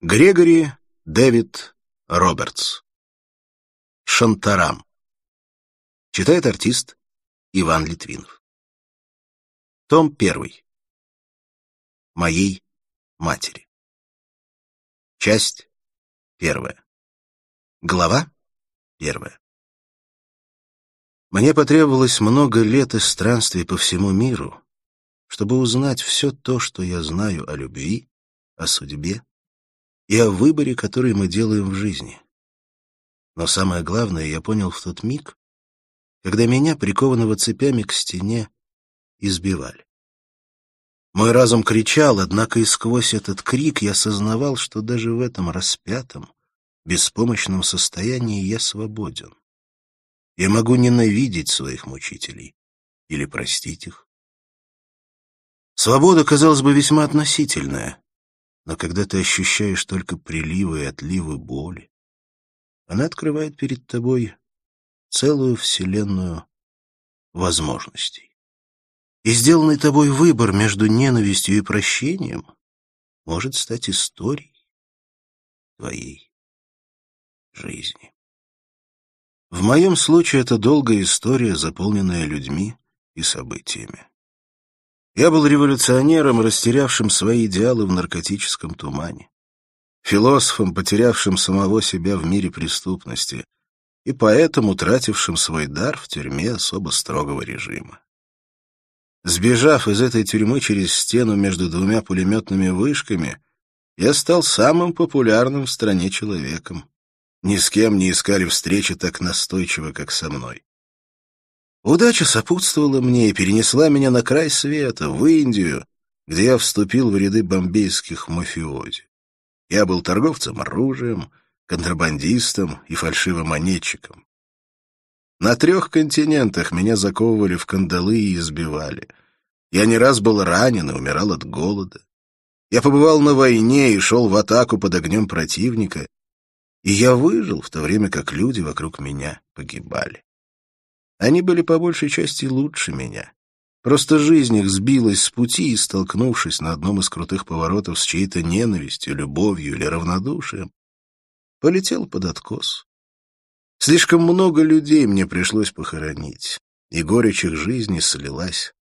Грегори Дэвид Робертс. Шантарам. Читает артист Иван Литвинов. Том первый. Моей матери. Часть первая. Глава первая. Мне потребовалось много лет и странствий по всему миру, чтобы узнать все то, что я знаю о любви, о судьбе и о выборе, который мы делаем в жизни. Но самое главное я понял в тот миг, когда меня, прикованного цепями к стене, избивали. Мой разум кричал, однако и сквозь этот крик я сознавал, что даже в этом распятом, беспомощном состоянии я свободен. Я могу ненавидеть своих мучителей или простить их. Свобода, казалось бы, весьма относительная, но когда ты ощущаешь только приливы и отливы боли, она открывает перед тобой целую вселенную возможностей. И сделанный тобой выбор между ненавистью и прощением может стать историей твоей жизни. В моем случае это долгая история, заполненная людьми и событиями. Я был революционером, растерявшим свои идеалы в наркотическом тумане, философом, потерявшим самого себя в мире преступности, и поэтому утратившим свой дар в тюрьме особо строгого режима. Сбежав из этой тюрьмы через стену между двумя пулеметными вышками, я стал самым популярным в стране человеком. Ни с кем не искали встречи так настойчиво, как со мной. Удача сопутствовала мне и перенесла меня на край света, в Индию, где я вступил в ряды бомбейских мафиози. Я был торговцем оружием, контрабандистом и фальшивомонетчиком. На трех континентах меня заковывали в кандалы и избивали. Я не раз был ранен и умирал от голода. Я побывал на войне и шел в атаку под огнем противника, и я выжил, в то время как люди вокруг меня погибали. Они были по большей части лучше меня. Просто жизнь их сбилась с пути и, столкнувшись на одном из крутых поворотов с чьей-то ненавистью, любовью или равнодушием, полетел под откос. Слишком много людей мне пришлось похоронить, и горечь их жизни слилась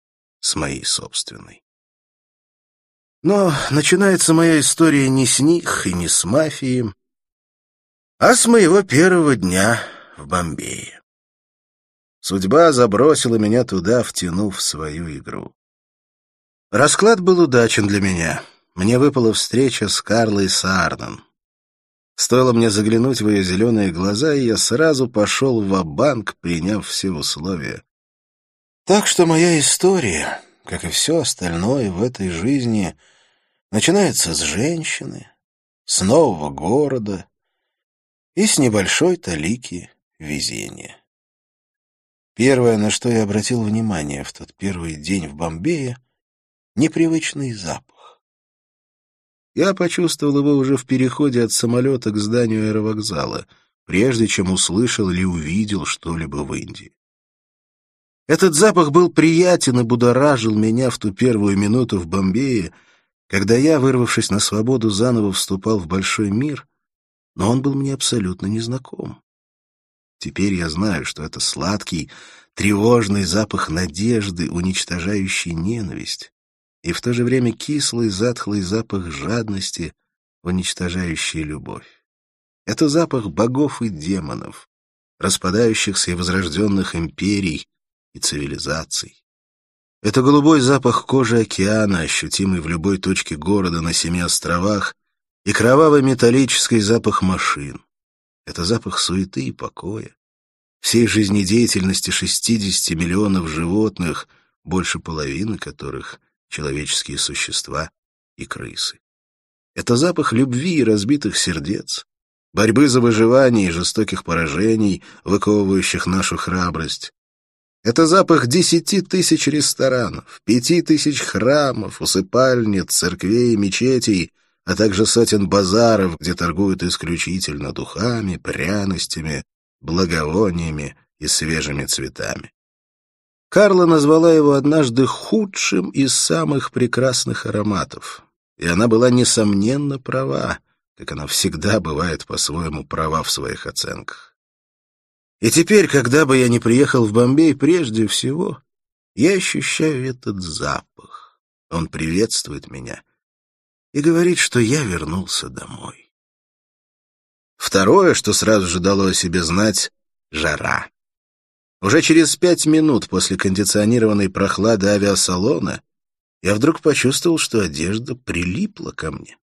с моей собственной. Но начинается моя история не с них и не с мафией, а с моего первого дня в Бомбее. Судьба забросила меня туда, втянув в свою игру. Расклад был удачен для меня. Мне выпала встреча с Карлой Саарнен. Стоило мне заглянуть в ее зеленые глаза, и я сразу пошел в банк приняв все условия. Так что моя история, как и все остальное в этой жизни, начинается с женщины, с нового города и с небольшой талики везения. Первое, на что я обратил внимание в тот первый день в Бомбее — непривычный запах. Я почувствовал его уже в переходе от самолета к зданию аэровокзала, прежде чем услышал или увидел что-либо в Индии. Этот запах был приятен и будоражил меня в ту первую минуту в Бомбее, когда я, вырвавшись на свободу, заново вступал в большой мир, но он был мне абсолютно незнаком. Теперь я знаю, что это сладкий, тревожный запах надежды, уничтожающий ненависть, и в то же время кислый, затхлый запах жадности, уничтожающий любовь. Это запах богов и демонов, распадающихся и возрожденных империй и цивилизаций. Это голубой запах кожи океана, ощутимый в любой точке города на семи островах, и кровавый металлический запах машин. Это запах суеты и покоя. Всей жизнедеятельности 60 миллионов животных, больше половины которых — человеческие существа и крысы. Это запах любви и разбитых сердец, борьбы за выживание и жестоких поражений, выковывающих нашу храбрость. Это запах десяти тысяч ресторанов, пяти тысяч храмов, усыпальниц, церквей и мечетей — а также сотен базаров, где торгуют исключительно духами, пряностями, благовониями и свежими цветами. Карла назвала его однажды худшим из самых прекрасных ароматов, и она была, несомненно, права. как она всегда бывает по-своему права в своих оценках. И теперь, когда бы я не приехал в Бомбей, прежде всего я ощущаю этот запах. Он приветствует меня и говорит, что я вернулся домой. Второе, что сразу же дало о себе знать — жара. Уже через пять минут после кондиционированной прохлады авиасалона я вдруг почувствовал, что одежда прилипла ко мне.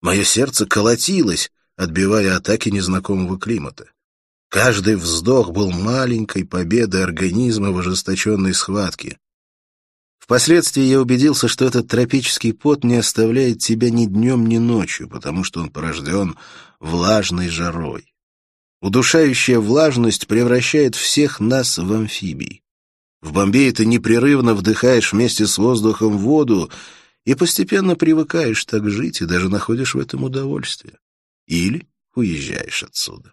Мое сердце колотилось, отбивая атаки незнакомого климата. Каждый вздох был маленькой победой организма в ожесточенной схватке. Впоследствии я убедился, что этот тропический пот не оставляет тебя ни днем, ни ночью, потому что он порожден влажной жарой. Удушающая влажность превращает всех нас в амфибий. В Бомбее ты непрерывно вдыхаешь вместе с воздухом воду и постепенно привыкаешь так жить и даже находишь в этом удовольствие. Или уезжаешь отсюда.